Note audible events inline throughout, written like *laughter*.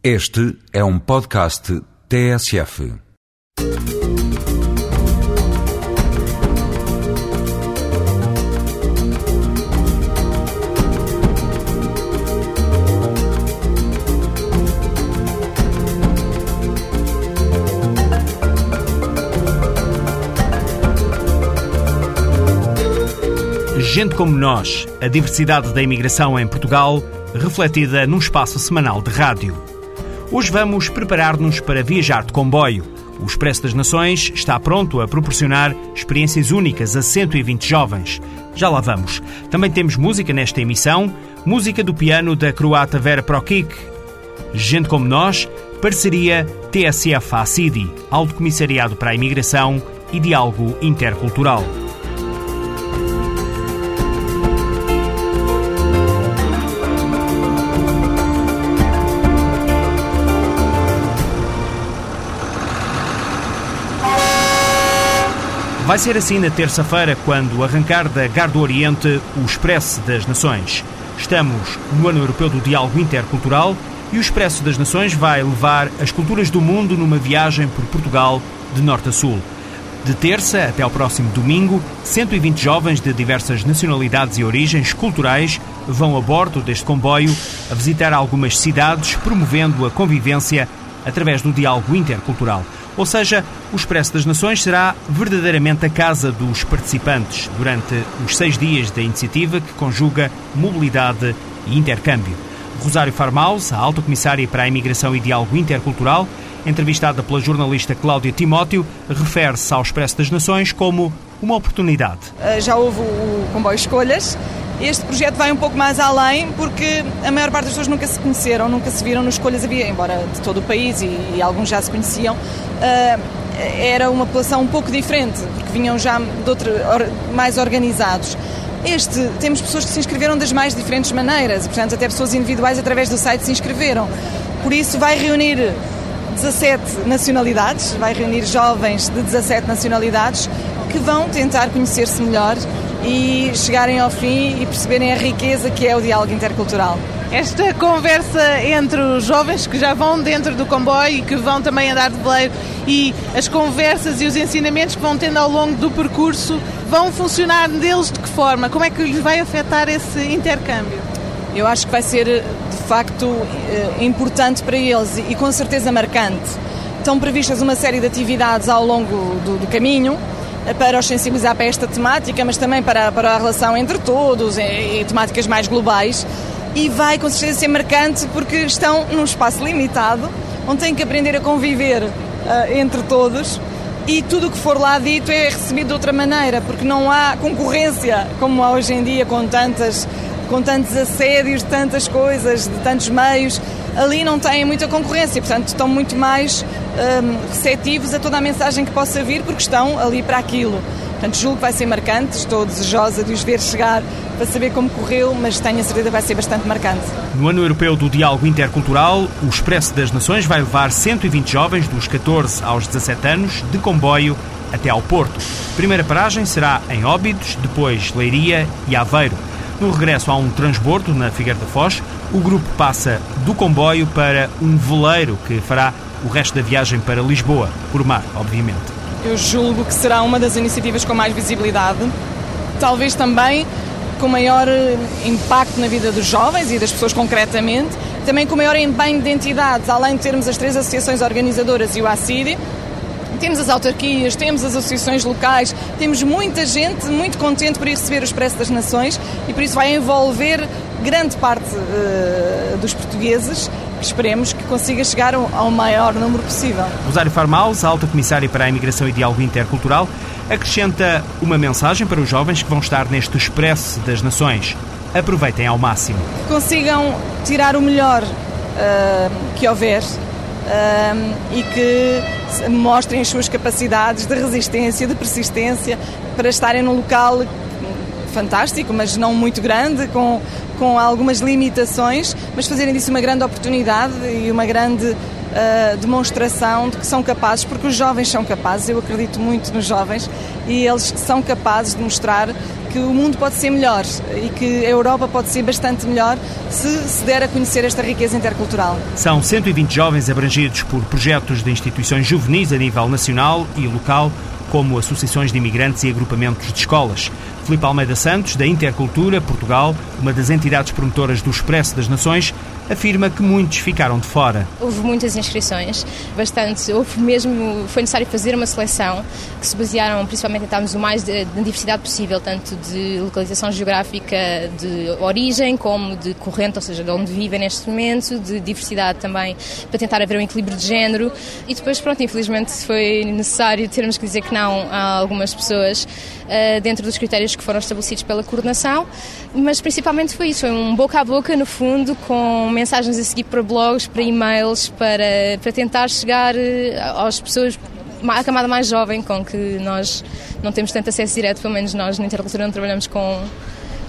Este é um podcast TSF. Gente como nós, a diversidade da imigração em Portugal, refletida num espaço semanal de rádio. Hoje vamos preparar-nos para viajar de comboio. O Expresso das Nações está pronto a proporcionar experiências únicas a 120 jovens. Já lá vamos. Também temos música nesta emissão, música do piano da croata Vera Prokic. Gente como nós, parceria TSF-ACIDI, Alto Comissariado para a Imigração e Diálogo Intercultural. Vai ser assim na terça-feira, quando arrancar da Gar do Oriente o Expresso das Nações. Estamos no Ano Europeu do Diálogo Intercultural e o Expresso das Nações vai levar as culturas do mundo numa viagem por Portugal de norte a sul. De terça até ao próximo domingo, 120 jovens de diversas nacionalidades e origens culturais vão a bordo deste comboio a visitar algumas cidades, promovendo a convivência através do diálogo intercultural. Ou seja, o Expresso das Nações será verdadeiramente a casa dos participantes durante os seis dias da iniciativa que conjuga mobilidade e intercâmbio. Rosário Farmaus, a alta comissária para a imigração e diálogo intercultural, entrevistada pela jornalista Cláudia Timóteo, refere-se ao Expresso das Nações como uma oportunidade. Uh, já houve o comboio Escolhas. Este projeto vai um pouco mais além porque a maior parte das pessoas nunca se conheceram, nunca se viram nos Escolhas. Havia, embora de todo o país e, e alguns já se conheciam, uh, era uma população um pouco diferente, porque vinham já de outra, or, mais organizados. Este, temos pessoas que se inscreveram das mais diferentes maneiras, portanto, até pessoas individuais através do site se inscreveram. Por isso, vai reunir 17 nacionalidades, vai reunir jovens de 17 nacionalidades que vão tentar conhecer-se melhor e chegarem ao fim e perceberem a riqueza que é o diálogo intercultural. Esta conversa entre os jovens que já vão dentro do comboio e que vão também andar de veleiro e as conversas e os ensinamentos que vão tendo ao longo do percurso vão funcionar deles de que forma? Como é que lhes vai afetar esse intercâmbio? Eu acho que vai ser de facto eh, importante para eles e com certeza marcante. Estão previstas uma série de atividades ao longo do, do caminho para os sensibilizar para esta temática, mas também para, para a relação entre todos e, e temáticas mais globais. E vai com certeza ser marcante porque estão num espaço limitado, onde têm que aprender a conviver uh, entre todos e tudo o que for lá dito é recebido de outra maneira, porque não há concorrência como há hoje em dia com tantas com tantos assédios de tantas coisas, de tantos meios, ali não têm muita concorrência, portanto estão muito mais um, receptivos a toda a mensagem que possa vir, porque estão ali para aquilo. Portanto, julgo que vai ser marcante, estou desejosa de os ver chegar para saber como correu, mas tenho a certeza que vai ser bastante marcante. No Ano Europeu do Diálogo Intercultural, o Expresso das Nações vai levar 120 jovens dos 14 aos 17 anos de comboio até ao Porto. Primeira paragem será em Óbidos, depois Leiria e Aveiro. No regresso a um transbordo na Figueira da Foz, o grupo passa do comboio para um veleiro que fará o resto da viagem para Lisboa, por mar, obviamente. Eu julgo que será uma das iniciativas com mais visibilidade, talvez também com maior eh, impacto na vida dos jovens e das pessoas concretamente, também com maior empenho de entidades, além de termos as três associações organizadoras e o ACIDI, temos as autarquias, temos as associações locais, temos muita gente muito contente por ir receber o Expresso das Nações e por isso vai envolver grande parte uh, dos portugueses esperemos que consiga chegar ao maior número possível. Rosário Farmaus, alta comissária para a imigração e diálogo intercultural, acrescenta uma mensagem para os jovens que vão estar neste Expresso das Nações. Aproveitem ao máximo. Que consigam tirar o melhor uh, que houver uh, e que mostrem as suas capacidades de resistência, de persistência, para estarem num local fantástico, mas não muito grande, com, com algumas limitações, mas fazerem disso uma grande oportunidade e uma grande uh, demonstração de que são capazes, porque os jovens são capazes, eu acredito muito nos jovens, e eles são capazes de mostrar que o mundo pode ser melhor e que a Europa pode ser bastante melhor se se der a conhecer esta riqueza intercultural. São 120 jovens abrangidos por projetos de instituições juvenis a nível nacional e local, como associações de imigrantes e agrupamentos de escolas. Filipe Almeida Santos, da Intercultura Portugal, uma das entidades promotoras do Expresso das Nações, afirma que muitos ficaram de fora. Houve muitas inscrições, bastante. Houve mesmo, foi necessário fazer uma seleção que se basearam principalmente em termos o mais de, de diversidade possível, tanto de localização geográfica de origem como de corrente, ou seja, de onde vivem neste momento, de diversidade também, para tentar haver um equilíbrio de género. E depois, pronto, infelizmente foi necessário termos que dizer que não a algumas pessoas uh, dentro dos critérios que foram estabelecidos pela coordenação, mas principalmente foi isso, foi um boca a boca, no fundo, com mensagens a seguir para blogs, para e-mails, para, para tentar chegar eh, às pessoas à camada mais jovem com que nós não temos tanto acesso direto, pelo menos nós na Intercultura não trabalhamos com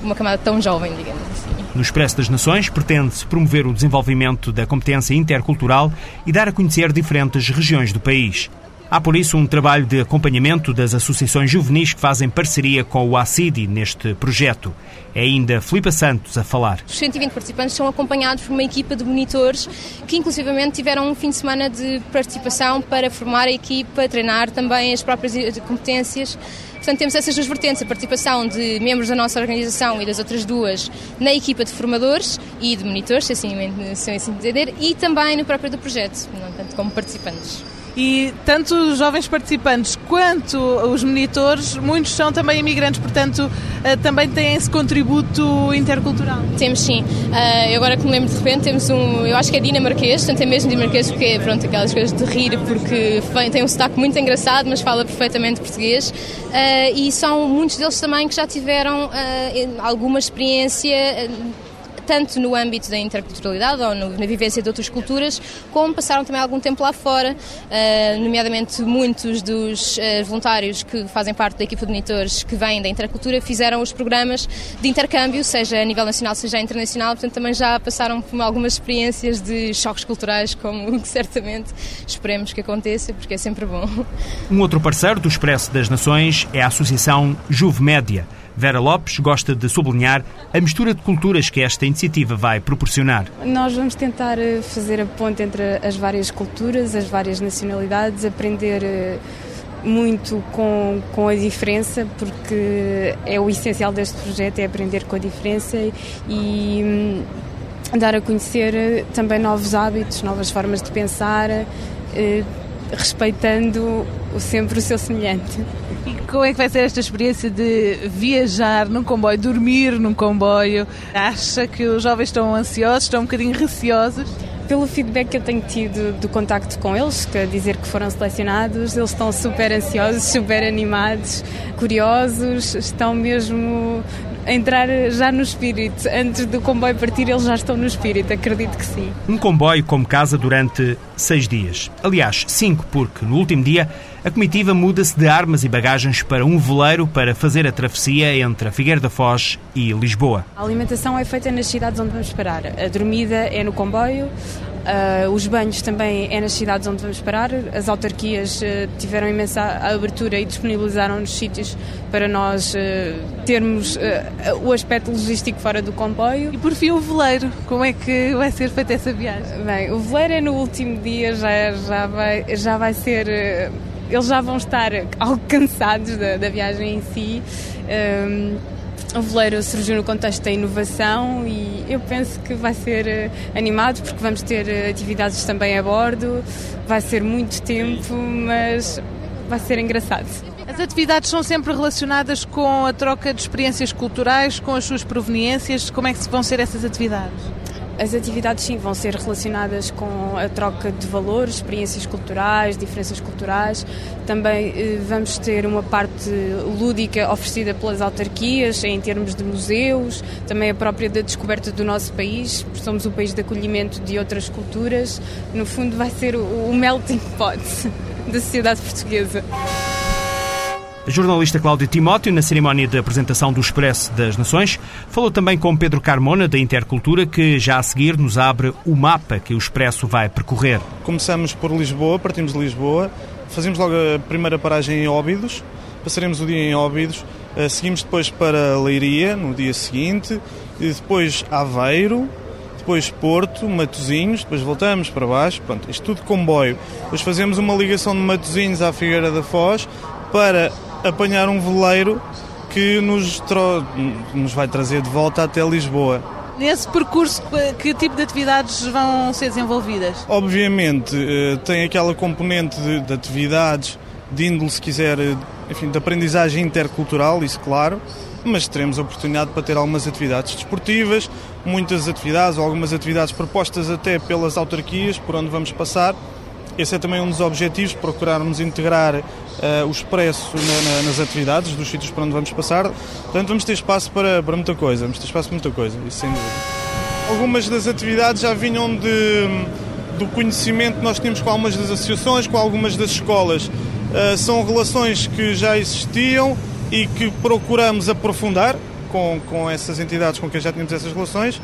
uma camada tão jovem, digamos assim. No Expresso das Nações pretende-se promover o desenvolvimento da competência intercultural e dar a conhecer diferentes regiões do país. Há por isso um trabalho de acompanhamento das associações juvenis que fazem parceria com o ACIDI neste projeto. É ainda Filipa Santos a falar. Os 120 participantes são acompanhados por uma equipa de monitores que inclusivamente tiveram um fim de semana de participação para formar a equipa, treinar também as próprias competências. Portanto, temos essas duas vertentes, a participação de membros da nossa organização e das outras duas na equipa de formadores e de monitores, se assim, se assim entender, e também no próprio do projeto, portanto, como participantes. E tanto os jovens participantes quanto os monitores, muitos são também imigrantes, portanto eh, também têm esse contributo intercultural. Temos sim. Uh, agora que me lembro de repente, temos um, eu acho que é dinamarquês, portanto é mesmo dinamarquês porque, pronto, aquelas coisas de rir, porque tem um sotaque muito engraçado, mas fala perfeitamente português. Uh, e são muitos deles também que já tiveram alguma experiência tanto no âmbito da interculturalidade ou no, na vivência de outras culturas, como passaram também algum tempo lá fora, uh, nomeadamente muitos dos uh, voluntários que fazem parte da equipa de monitores que vêm da intercultura fizeram os programas de intercâmbio, seja a nível nacional, seja internacional, portanto também já passaram por algumas experiências de choques culturais, como *laughs* certamente esperemos que aconteça, porque é sempre bom. Um outro parceiro do Expresso das Nações é a Associação Juve Média. Vera Lopes gosta de sublinhar a mistura de culturas que esta iniciativa vai proporcionar. Nós vamos tentar eh, fazer a ponte entre as várias culturas, as várias nacionalidades, aprender eh, muito com, com a diferença, porque é o essencial deste projeto, é aprender com a diferença e hum, dar a conhecer eh, também novos hábitos, novas formas de pensar, respeitando sempre o seu semelhante. E como é que vai ser esta experiência de viajar num comboio, dormir num comboio? Acha que os jovens estão ansiosos, estão um bocadinho receosos? Pelo feedback que eu tenho tido do contacto com eles, que dizer que foram selecionados, eles estão super ansiosos, super animados, curiosos, estão mesmo entrar já no espírito. Antes do comboio partir, eles já estão no espírito, acredito que sim. Um comboio como casa durante seis dias. Aliás, cinco, porque no último dia a comitiva muda-se de armas e bagagens para um veleiro para fazer a travessia entre a Figueira da Foz e Lisboa. A alimentação é feita nas cidades onde vamos parar. A dormida é no comboio, Uh, os banhos também é nas cidades onde vamos parar. As autarquias uh, tiveram imensa abertura e disponibilizaram-nos sítios para nós uh, termos o aspecto logístico fora do comboio. E por fim o veleiro, como é que vai ser feita essa viagem? Bem, o veleiro é no último dia, já, já, vai, já vai ser. eles já vão estar algo cansados da, da viagem em si. O veleiro surgiu no contexto da inovação e eu penso que vai ser eh, animado porque vamos ter eh, atividades também a bordo, vai ser muito tempo, mas vai ser engraçado. As atividades são sempre relacionadas com a troca de experiências culturais, com as suas proveniências. Como é que vão ser essas atividades? As atividades, sim, vão ser relacionadas com a troca de valores, experiências culturais, diferenças culturais. Também eh, vamos ter uma parte lúdica oferecida pelas autarquias, em termos de museus, também a própria da descoberta do nosso país, porque somos um país de acolhimento de outras culturas. No fundo, vai ser o melting pot *laughs* da sociedade portuguesa. A jornalista Cláudia Timóteo, na cerimónia de apresentação do Expresso das Nações, falou também com Pedro Carmona, da Intercultura, que já a seguir nos abre o mapa que o Expresso vai percorrer. Começamos por Lisboa, partimos de Lisboa, fazemos logo a primeira paragem em Óbidos, passaremos o dia em Óbidos, Uh, seguimos depois para Leiria no dia seguinte, depois Aveiro, depois Porto, Matosinhos, depois voltamos para baixo, pronto, isto tudo comboio. Depois fazemos uma ligação de Matosinhos à Figueira da Foz para apanhar um veleiro que nos, nos vai trazer de volta até Lisboa. Nesse percurso, que tipo de atividades vão ser desenvolvidas? Obviamente, eh, tem aquela componente de, de atividades, de índole, se quiser, eh, enfim, de aprendizagem intercultural, isso claro, mas teremos a oportunidade para ter algumas atividades desportivas, muitas atividades, ou algumas atividades propostas até pelas autarquias por onde vamos passar. Esse é também um dos objetivos, procurarmos integrar uh, o expresso na, na, nas atividades dos sítios por onde vamos passar. Portanto, vamos ter espaço para, para muita coisa, vamos ter espaço para muita coisa, isso sem dúvida. Algumas das atividades já vinham de, do conhecimento que nós tínhamos com algumas das associações, com algumas das escolas. Uh, são relações que já existiam e que procuramos aprofundar com, com essas entidades com quem já tínhamos essas relações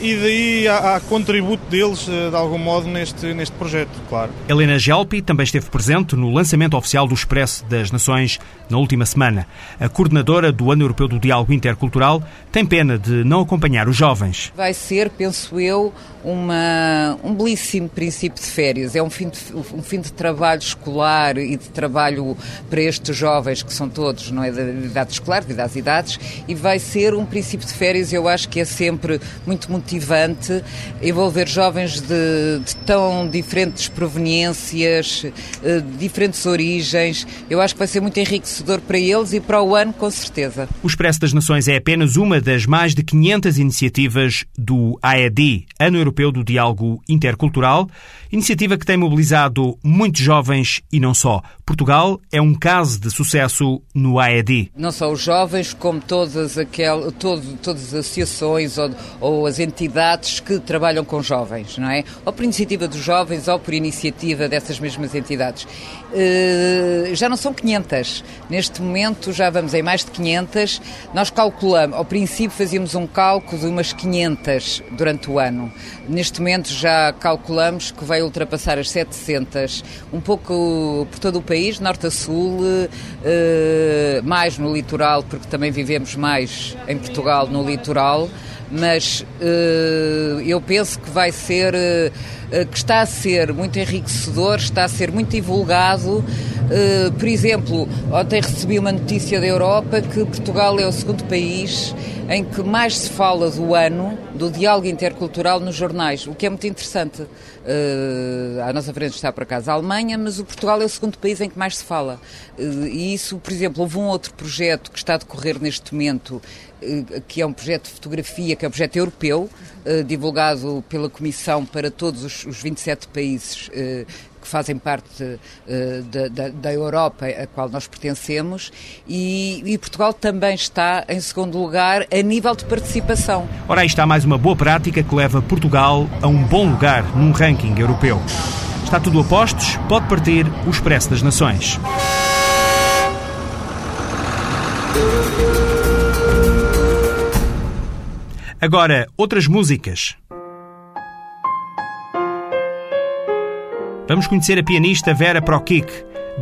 e daí há, há contributo deles, uh, de algum modo, neste, neste projeto, claro. Helena Gelpi também esteve presente no lançamento oficial do Expresso das Nações na última semana. A coordenadora do Ano Europeu do Diálogo Intercultural tem pena de não acompanhar os jovens. Vai ser, penso eu, uma, um belíssimo princípio de férias. É um fim de, um fim de trabalho escolar e de trabalho para estes jovens, que são todos, não é, da idade escolar, devido às idades, e vai ser um princípio de férias, eu acho que é sempre muito muito motivante envolver jovens de, de tão diferentes proveniências, eh, de diferentes origens. Eu acho que vai ser muito enriquecedor para eles e para o ano, com certeza. O Expresso das Nações é apenas uma das mais de 500 iniciativas do AED, Ano Europeu do Diálogo Intercultural, iniciativa que tem mobilizado muitos jovens e não só. Portugal é um caso de sucesso no AED. Não só os jovens, como todas, aquel, todo, todas as associações ou, ou as entidades que trabalham com jovens, não é? Ou por iniciativa dos jovens ou por iniciativa dessas mesmas entidades. Uh, já não são 500. Neste momento já vamos em mais de 500. Nós calculamos, ao princípio fazíamos um cálculo de umas 500 durante o ano. Neste momento já calculamos que vai ultrapassar as 700, um pouco por todo o país, norte a sul, uh, mais no litoral, porque também vivemos mais em Portugal no litoral mas uh, eu penso que vai ser, uh, que está a ser muito enriquecedor, está a ser muito divulgado. Uh, por exemplo, ontem recebi uma notícia da Europa que Portugal é o segundo país em que mais se fala do ano do diálogo intercultural nos jornais, o que é muito interessante. À nossa frente está, por acaso, a Alemanha, mas o Portugal é o segundo país em que mais se fala. E isso, por exemplo, houve um outro projeto que está a decorrer neste momento, que é um projeto de fotografia, que é um projeto europeu, divulgado pela Comissão para todos os, os 27 países que fazem parte uh, da, da, da, Europa a qual nós pertencemos e, e, Portugal também está em segundo lugar a nível de participação. Ora, aí está mais uma boa prática que leva Portugal a um bom lugar num ranking europeu. Está tudo a postos, pode partir o Expresso das Nações. Agora, outras músicas. Vamos conhecer a pianista Vera Prokic.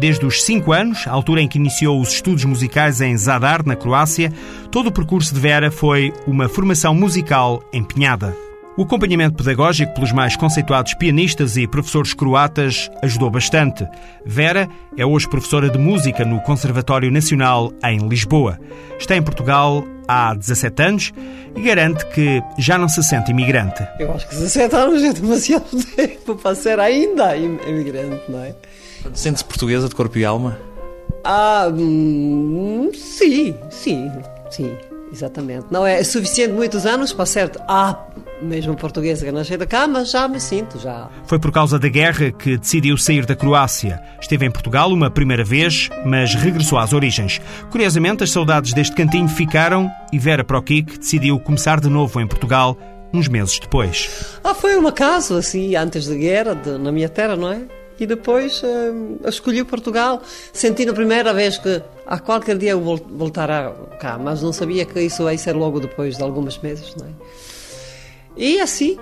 Desde os 5 anos, a altura em que iniciou os estudos musicais em Zadar, na Croácia, todo o percurso de Vera foi uma formação musical empenhada. O acompanhamento pedagógico pelos mais conceituados pianistas e professores croatas ajudou bastante. Vera é hoje professora de música no Conservatório Nacional em Lisboa. Está em Portugal há 17 anos e garante que já não se sente imigrante. Eu acho que 17 anos é demasiado *laughs* tempo para ser ainda imigrante, não é? Sente-se portuguesa de corpo e alma? Ah, hum, sim, sim, sim, exatamente. Não é suficiente muitos anos para ser ah, mesmo portuguesa que nasceu da cá, mas já me sinto, já. Foi por causa da guerra que decidiu sair da Croácia. Esteve em Portugal uma primeira vez, mas regressou às origens. Curiosamente, as saudades deste cantinho ficaram e Vera Prokic decidiu começar de novo em Portugal uns meses depois. Ah, foi um acaso, assim, antes da guerra, de, na minha terra, não é? E depois uh, escolhi Portugal. Senti na primeira vez que a qualquer dia eu voltar cá, mas não sabia que isso ia ser logo depois de alguns meses, não é? E assim,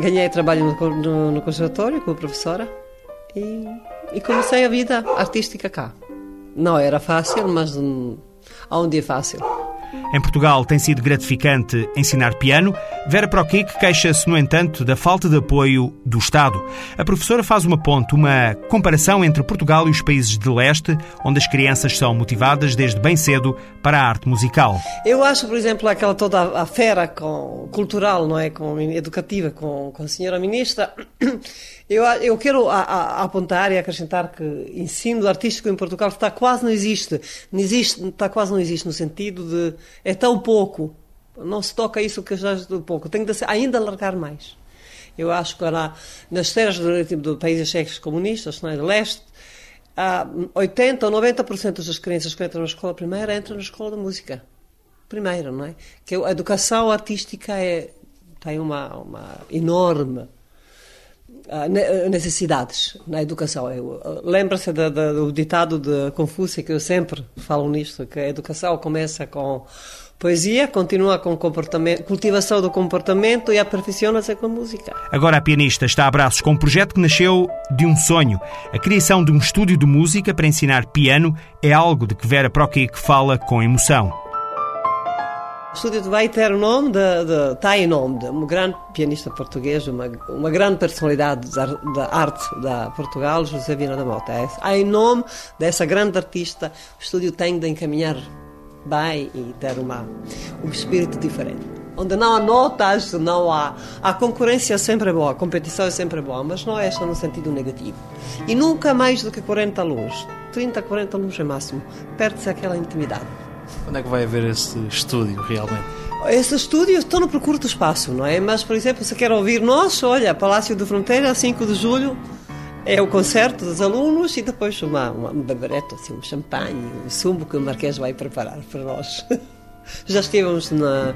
ganhei trabalho no, no, no conservatório com a professora e, e, comecei a vida artística cá. Não era fácil, mas onde é fácil. Em Portugal tem sido gratificante ensinar piano. Vera Proquic queixa-se, no entanto, da falta de apoio do Estado. A professora faz uma ponte, uma comparação entre Portugal e os países de leste, onde as crianças são motivadas desde bem cedo para a arte musical. Eu acho, por exemplo, aquela toda a fera com, cultural, não é, com educativa, com, com a senhora ministra. Eu, eu quero a, a, apontar e acrescentar que ensino artístico em Portugal está quase não existe, não existe, está quase não existe no sentido de é tão pouco, não se toca isso que já é pouco, tem de ainda alargar mais. Eu acho que lá, nas terras do, tipo, do países cheques comunistas, não é, do leste, há 80 ou 90% das crianças que entram na escola primeira entram na escola de música. Primeiro, não é? Que a educação artística é, tem uma, uma enorme necessidades na educação. Lembra-se do ditado de Confúcio, que eu sempre falo nisto, que a educação começa com poesia, continua com comportamento, cultivação do comportamento e aperfeiçoa-se com música. Agora a pianista está a braços com um projeto que nasceu de um sonho. A criação de um estúdio de música para ensinar piano é algo de que Vera Proquic fala com emoção. O estúdio vai ter o nome de, de está nome de um grande pianista português, uma, uma grande personalidade da, da arte da Portugal, José Vina da Mota. É, em nome dessa grande artista, o estúdio tem de encaminhar bem e ter uma, um espírito diferente. Onde não há notas, não há. A concorrência é sempre boa, a competição é sempre boa, mas não é só no sentido negativo. E nunca mais do que 40 alunos, 30, 40 alunos é máximo, perde-se aquela intimidade. Quando é que vai haver esse estúdio realmente? Esse estúdio estou no curto espaço, não é? Mas, por exemplo, se quer ouvir nós, olha, Palácio da Fronteira, 5 de julho, é o concerto dos alunos e depois uma, uma, um bebereto, assim, um champanhe, um sumo que o Marquês vai preparar para nós. *laughs* Já estivemos na,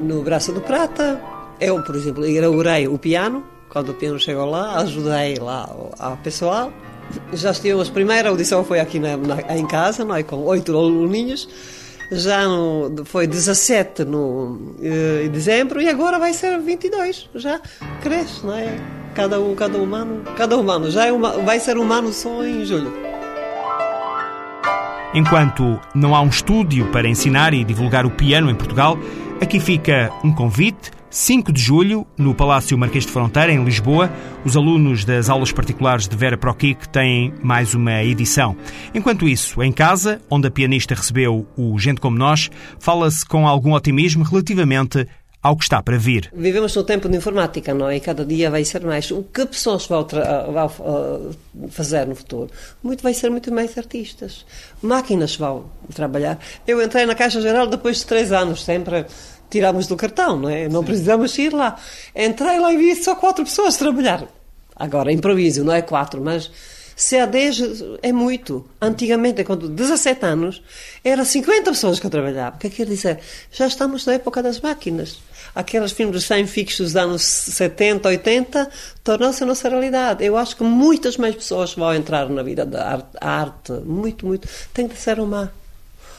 no Braço do Prata. Eu, por exemplo, inaugurei o piano. Quando o piano chegou lá, ajudei lá ao pessoal. Já estivemos, a primeira audição foi aqui na, na, em casa, não é? com oito aluninhos já no, foi 17 no, eh, em dezembro e agora vai ser 22. Já cresce, não é? Cada, cada humano, cada humano já é uma, vai ser humano só em julho. Enquanto não há um estúdio para ensinar e divulgar o piano em Portugal, aqui fica um convite 5 de julho, no Palácio Marquês de Fronteira, em Lisboa, os alunos das aulas particulares de Vera Proquic têm mais uma edição. Enquanto isso, em casa, onde a pianista recebeu o Gente Como Nós, fala-se com algum otimismo relativamente ao que está para vir. Vivemos no tempo de informática, não é? E cada dia vai ser mais. O que pessoas vão, vão uh, fazer no futuro? Muito vai ser muito mais artistas. Máquinas vão trabalhar. Eu entrei na Caixa Geral depois de três anos, sempre tiramos do cartão, não é? Não precisamos ir lá. Entrei lá e vi só quatro pessoas trabalhar. Agora, improviso, não é quatro, mas se há 10 é muito. Antigamente, quando 17 anos, eram 50 pessoas que trabalhavam. O que quer dizer? Já estamos na época das máquinas. Aqueles filmes de 100 fixos dos anos 70, 80 tornam-se a nossa realidade. Eu acho que muitas mais pessoas vão entrar na vida da arte. arte. Muito, muito. Tem de ser uma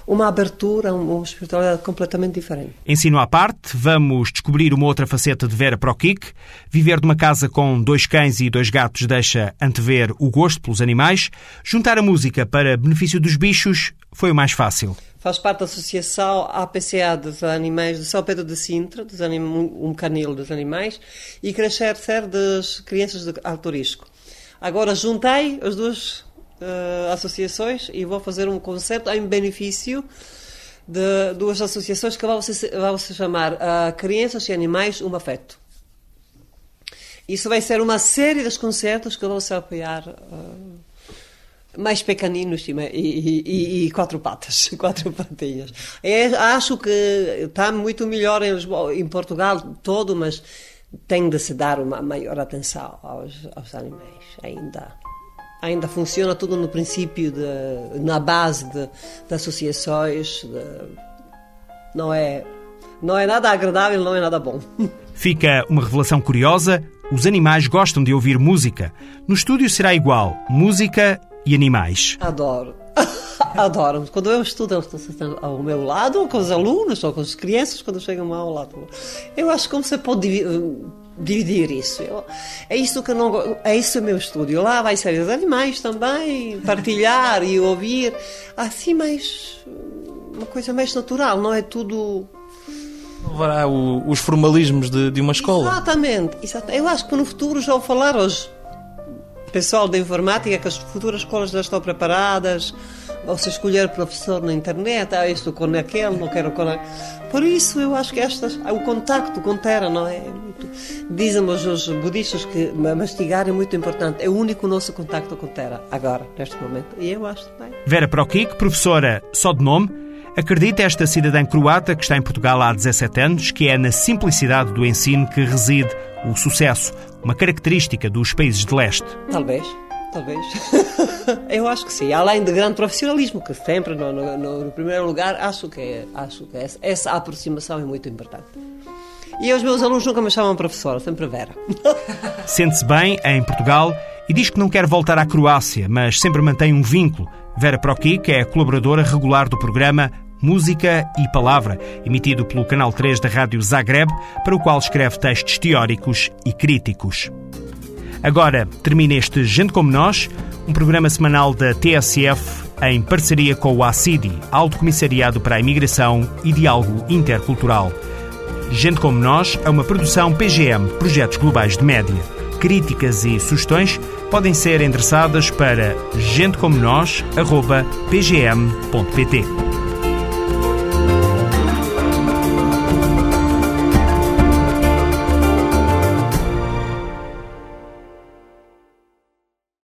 uma abertura, uma espiritualidade completamente diferente. Ensino à parte, vamos descobrir uma outra faceta de Vera Proquic. Viver numa casa com dois cães e dois gatos deixa antever o gosto pelos animais. Juntar a música para benefício dos bichos foi o mais fácil. Faz parte da associação APCA dos animais de São Pedro de Sintra, dos anim... um canil dos animais, e crescer ser das crianças de alto risco. Agora juntei as duas uh, associações e vou fazer um concerto em benefício de duas associações que vão se, vão se chamar uh, Crianças e Animais Um Afeto. Isso vai ser uma série de concertos que vão se apoiar uh, mais pequeninos e, e, e, quatro patas, *laughs* quatro patinhas. É, acho que está muito melhor em, Lisboa, em Portugal todo, mas tem de se dar uma maior atenção aos, aos animais ainda ainda funciona tudo no princípio, de, na base de, de associações. De, não, é, não é nada agradável, não é nada bom. *laughs* Fica uma revelação curiosa: os animais gostam de ouvir música. No estúdio será igual: música e animais. Adoro. *laughs* Adoro. Quando eu estudo, ao meu lado, com os alunos ou com as crianças, quando chegam ao lado. Eu acho que você pode dividir isso. Eu, é isso que não é isso o meu estúdio. Lá vai ser os animais também, partilhar e ouvir assim mais uma coisa mais natural, não é tudo o, os formalismos de, de uma escola. Exatamente, exatamente. Eu acho que no futuro já vou falar hoje. Pessoal da informática, que as futuras escolas já estão preparadas, ou se escolher professor na internet, ah, estou com aquele, não quero com aquele. Por isso eu acho que estas, o contacto com terra, não é? Dizem os budistas que mastigar é muito importante. É o único nosso contacto com terra, agora, neste momento. E eu acho também. Vera Prokic, professora só de nome, Acredita esta cidadã croata que está em Portugal há 17 anos que é na simplicidade do ensino que reside o sucesso, uma característica dos países de leste? Talvez, talvez. *laughs* Eu acho que sim. Além de grande profissionalismo, que sempre no, no, no primeiro lugar, acho que, é, acho que essa, essa aproximação é muito importante. E os meus alunos nunca me chamam professora, sempre Vera. *laughs* Sente-se bem em Portugal e diz que não quer voltar à Croácia, mas sempre mantém um vínculo. Vera que é colaboradora regular do programa Música e Palavra, emitido pelo Canal 3 da Rádio Zagreb, para o qual escreve textos teóricos e críticos. Agora termina este Gente Como Nós, um programa semanal da TSF em parceria com o ACIDI, Alto Comissariado para a Imigração e Diálogo Intercultural. Gente Como Nós é uma produção PGM, Projetos Globais de Média. Críticas e sugestões podem ser endereçadas para gentecomonós.pgm.pt.